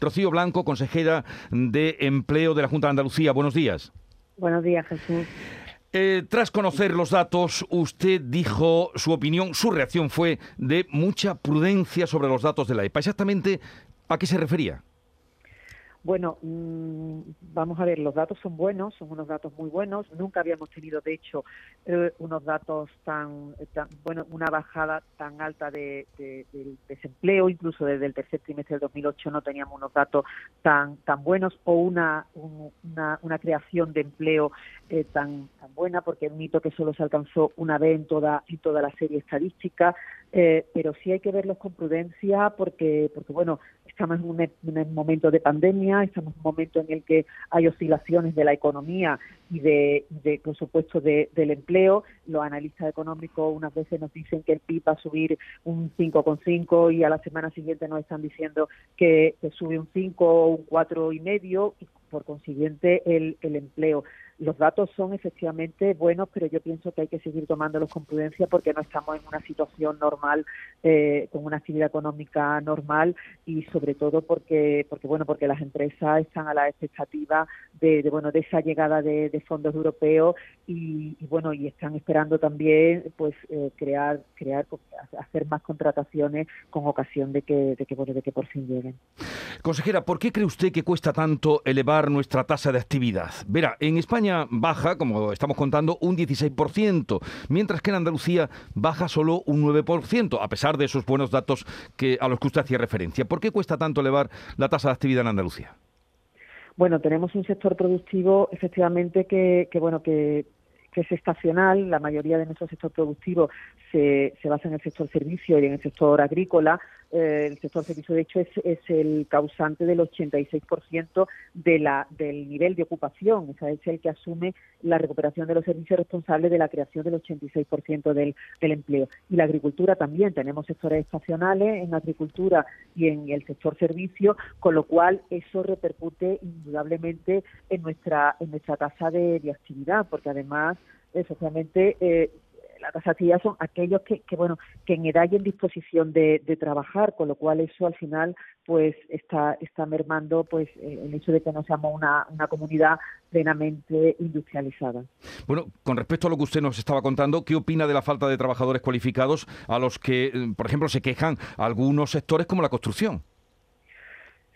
Rocío Blanco, consejera de Empleo de la Junta de Andalucía. Buenos días. Buenos días, Jesús. Eh, tras conocer los datos, usted dijo su opinión, su reacción fue de mucha prudencia sobre los datos de la EPA. Exactamente, ¿a qué se refería? Bueno, mm, vamos a ver, los datos son buenos, son unos datos muy buenos. Nunca habíamos tenido, de hecho, eh, unos datos tan, bueno, una bajada tan alta de, del desempleo, incluso desde el tercer trimestre del 2008 no teníamos unos datos tan tan buenos o una, una, una creación de empleo eh, tan tan buena, porque es un hito que solo se alcanzó una vez en toda en toda la serie estadística. Eh, pero sí hay que verlos con prudencia porque, porque bueno, estamos en un, un, momento de pandemia, estamos en un momento en el que hay oscilaciones de la economía y de, de por supuesto, de, del empleo. Los analistas económicos unas veces nos dicen que el PIB va a subir un 5,5 y a la semana siguiente nos están diciendo que, que sube un 5 o un 4,5 y por consiguiente el, el empleo los datos son efectivamente buenos, pero yo pienso que hay que seguir tomándolos con prudencia porque no estamos en una situación normal, eh, con una actividad económica normal y sobre todo porque, porque bueno, porque las empresas están a la expectativa de, bueno, de esa llegada de, fondos europeos y, bueno, y están esperando también, pues, eh, crear, crear, hacer más contrataciones con ocasión de que, de que, bueno, de que por fin lleguen. Consejera, ¿por qué cree usted que cuesta tanto elevar nuestra tasa de actividad? Verá, en España baja, como estamos contando, un 16%, mientras que en Andalucía baja solo un 9%, a pesar de esos buenos datos que, a los que usted hacía referencia. ¿Por qué cuesta tanto elevar la tasa de actividad en Andalucía? Bueno, tenemos un sector productivo efectivamente que, que bueno que que es estacional, la mayoría de nuestro sector productivo se, se basa en el sector servicio y en el sector agrícola, eh, el sector servicio, de hecho, es, es el causante del 86% de la, del nivel de ocupación. O es el que asume la recuperación de los servicios responsables de la creación del 86% del, del empleo. Y la agricultura también. Tenemos sectores estacionales en agricultura y en el sector servicio, con lo cual eso repercute indudablemente en nuestra, en nuestra tasa de, de actividad, porque además, especialmente, eh, la tasativa son aquellos que, que, bueno que en edad y en disposición de, de, trabajar con lo cual eso al final pues está está mermando pues eh, el hecho de que no seamos una, una comunidad plenamente industrializada. Bueno con respecto a lo que usted nos estaba contando qué opina de la falta de trabajadores cualificados a los que eh, por ejemplo se quejan algunos sectores como la construcción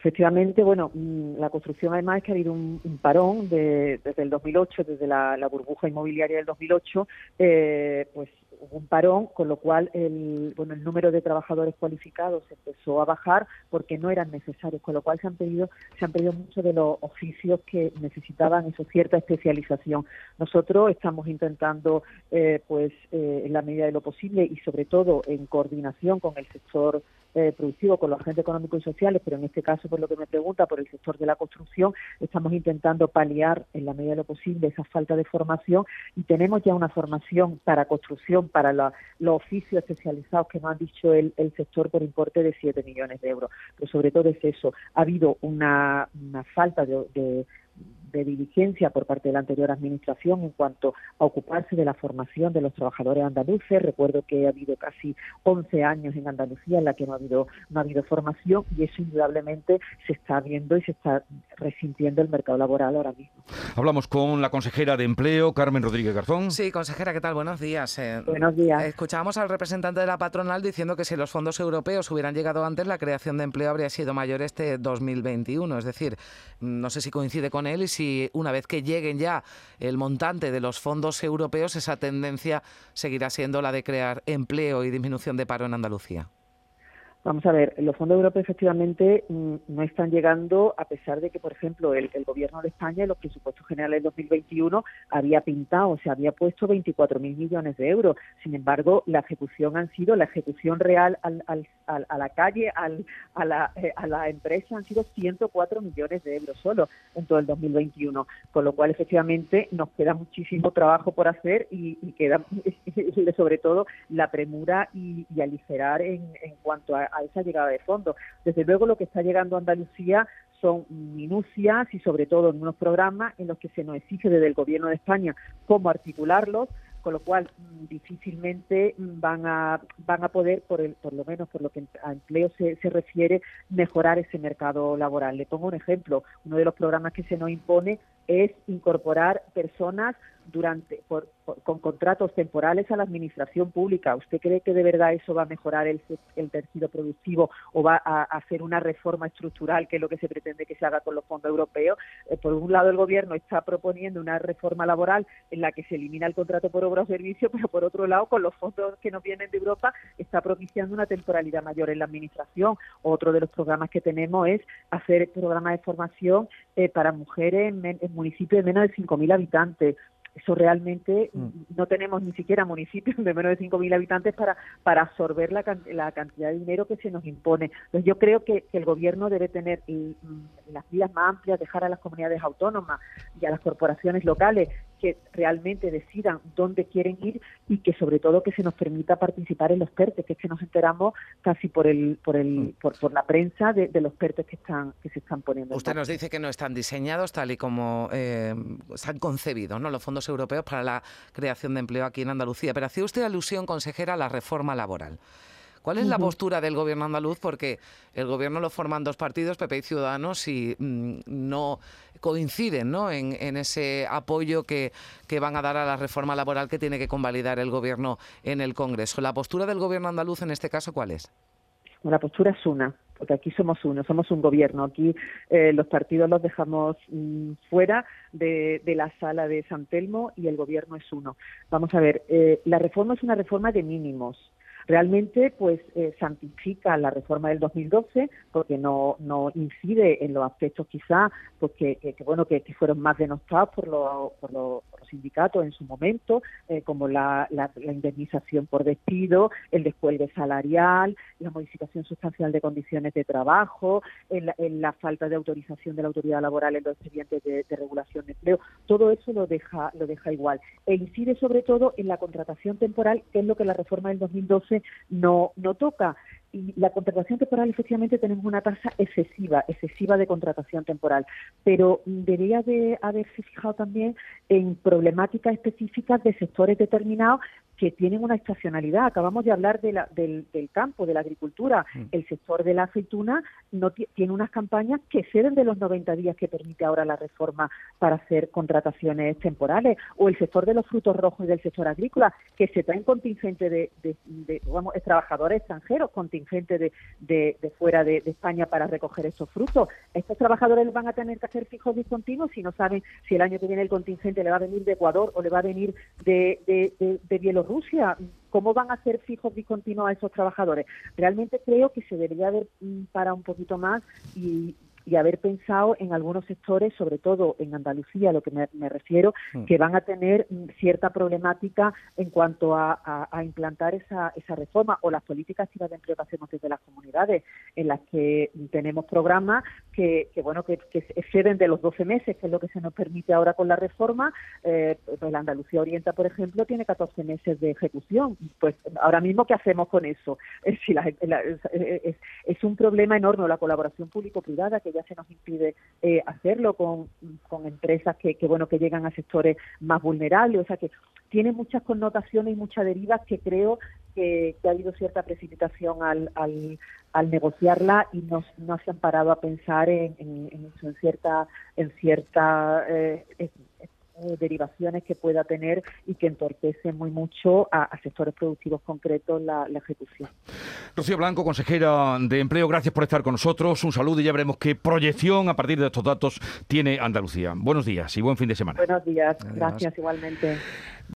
Efectivamente, bueno, mm, la construcción además es que ha habido un, parón desde el 2008, desde la, burbuja inmobiliaria del 2008, eh, pues hubo un parón, con lo cual el, bueno, el número de trabajadores cualificados empezó a bajar porque no eran necesarios, con lo cual se han pedido, se han pedido muchos de los oficios que necesitaban eso, cierta especialización. Nosotros estamos intentando, eh, pues, eh, en la medida de lo posible y sobre todo en coordinación con el sector eh, productivo con los agentes económicos y sociales, pero en este caso, por lo que me pregunta, por el sector de la construcción, estamos intentando paliar en la medida de lo posible esa falta de formación y tenemos ya una formación para construcción, para los oficios especializados que nos ha dicho el, el, sector por importe de 7 millones de euros. Pero sobre todo es eso, ha habido una, una falta de, de de diligencia por parte de la anterior administración en cuanto a ocuparse de la formación de los trabajadores andaluces. Recuerdo que ha habido casi 11 años en Andalucía en la que no ha habido no ha habido formación y eso indudablemente se está viendo y se está resintiendo el mercado laboral ahora mismo. Hablamos con la consejera de Empleo, Carmen Rodríguez Garzón. Sí, consejera, ¿qué tal? Buenos días. Eh, Buenos días. Escuchábamos al representante de la patronal diciendo que si los fondos europeos hubieran llegado antes, la creación de empleo habría sido mayor este 2021. Es decir, no sé si coincide con él y si una vez que lleguen ya el montante de los fondos europeos, esa tendencia seguirá siendo la de crear empleo y disminución de paro en Andalucía. Vamos a ver, los fondos europeos efectivamente mm, no están llegando a pesar de que, por ejemplo, el, Gobierno de España en los presupuestos generales de 2021 había pintado, o sea, había puesto 24.000 millones de euros. Sin embargo, la ejecución han sido, la ejecución real al, al, a la calle, al, a, la, eh, a la empresa han sido 104 millones de euros solo en todo el 2021. Con lo cual, efectivamente, nos queda muchísimo trabajo por hacer y, queda, sobre todo, la premura y, aligerar en, en cuanto a a esa llegada de fondos. Desde luego lo que está llegando a Andalucía son minucias y sobre todo en unos programas en los que se nos exige desde el Gobierno de España cómo articularlos, con lo cual mm, difícilmente mm, van a van a poder, por el, por lo menos por lo que a empleo se, se refiere, mejorar ese mercado laboral. Le pongo un ejemplo. Uno de los programas que se nos impone es incorporar personas durante con contratos temporales a la administración pública. ¿Usted cree que de verdad eso va a mejorar el, el tejido productivo o va a, hacer una reforma estructural, que es lo que se pretende que se haga con los fondos europeos? Eh, por un lado, el Gobierno está proponiendo una reforma laboral en la que se elimina el contrato por obra o servicio, pero por otro lado, con los fondos que nos vienen de Europa, está propiciando una temporalidad mayor en la administración. Otro de los programas que tenemos es hacer programas de formación eh, para mujeres en, en municipios de menos de 5.000 habitantes eso realmente mm. no tenemos ni siquiera municipios de menos de 5.000 habitantes para, para absorber la, la, cantidad de dinero que se nos impone. Entonces yo creo que, el gobierno debe tener las vías más amplias, dejar a las comunidades autónomas y a las corporaciones locales que realmente decidan dónde quieren ir y que sobre todo que se nos permita participar en los PERTES, que es que nos enteramos casi por el por el mm. por, por la prensa de, los PERTES que están que se están poniendo. Usted nos dice que no están diseñados tal y como eh, se han concebido, ¿no? Los fondos europeos para la creación de empleo aquí en Andalucía. Pero hacía usted alusión, consejera, a la reforma laboral. ¿Cuál es la postura del gobierno andaluz? Porque el gobierno lo forman dos partidos, PP y Ciudadanos, y mm, no coinciden ¿no? En, ese apoyo que, que, van a dar a la reforma laboral que tiene que convalidar el gobierno en el Congreso. ¿La postura del gobierno andaluz en este caso cuál es? La postura es una, porque aquí somos uno, somos un gobierno. Aquí eh, los partidos los dejamos mm, fuera de, la sala de San Telmo y el gobierno es uno. Vamos a ver, eh, la reforma es una reforma de mínimos realmente pues eh, santifica la reforma del 2012 porque no, no incide en los aspectos quizá pues que, bueno que, fueron más denostados por, por, los sindicatos en su momento eh, como la, la, indemnización por despido el descuelgue salarial la modificación sustancial de condiciones de trabajo en la, falta de autorización de la autoridad laboral en los expedientes de, de, regulación de empleo. Todo eso lo deja lo deja igual. E incide sobre todo en la contratación temporal que es lo que la reforma del 2012 no, no toca. Y la contratación temporal, efectivamente, tenemos una tasa excesiva, excesiva de contratación temporal, pero debería de haberse fijado también en problemáticas específicas de sectores determinados que tienen una estacionalidad. Acabamos de hablar de la, del, campo, de la agricultura. Mm. El sector de la aceituna no tiene unas campañas que exceden de los 90 días que permite ahora la reforma para hacer contrataciones temporales. O el sector de los frutos rojos y del sector agrícola, que se traen contingente de, de, vamos, trabajadores extranjeros, contingente de, de, fuera de, España para recoger estos frutos. Estos trabajadores van a tener que hacer fijos discontinuos si no saben si el año que viene el contingente le va a venir de Ecuador o le va a venir de, de Bielorrusia Rusia. ¿Cómo van a ser fijos discontinuos a esos trabajadores? Realmente creo que se debería haber mm, para un poquito más y, y haber pensado en algunos sectores, sobre todo en Andalucía, a lo que me, refiero, mm. que van a tener cierta problemática en cuanto a, implantar esa, esa, reforma o las políticas activas de empleo que hacemos desde las comunidades, en las que tenemos programas que, bueno que, exceden de los 12 meses, que es lo que se nos permite ahora con la reforma. Eh, pues la Andalucía Orienta, por ejemplo, tiene 14 meses de ejecución. Pues ahora mismo, ¿qué hacemos con eso? Es, es, es un problema enorme la colaboración público-privada que ya se nos impide eh, hacerlo con, empresas que, bueno que llegan a sectores más vulnerables, o sea que tiene muchas connotaciones y muchas derivas que creo que, ha habido cierta precipitación al, al, negociarla y no, no se han parado a pensar en, en, en cierta en cierta eh, eh, derivaciones que pueda tener y que entorpece muy mucho a, sectores productivos concretos la, ejecución. Rocío Blanco, consejera de Empleo, gracias por estar con nosotros. Un saludo y ya veremos qué proyección a partir de estos datos tiene Andalucía. Buenos días y buen fin de semana. Buenos días, gracias igualmente.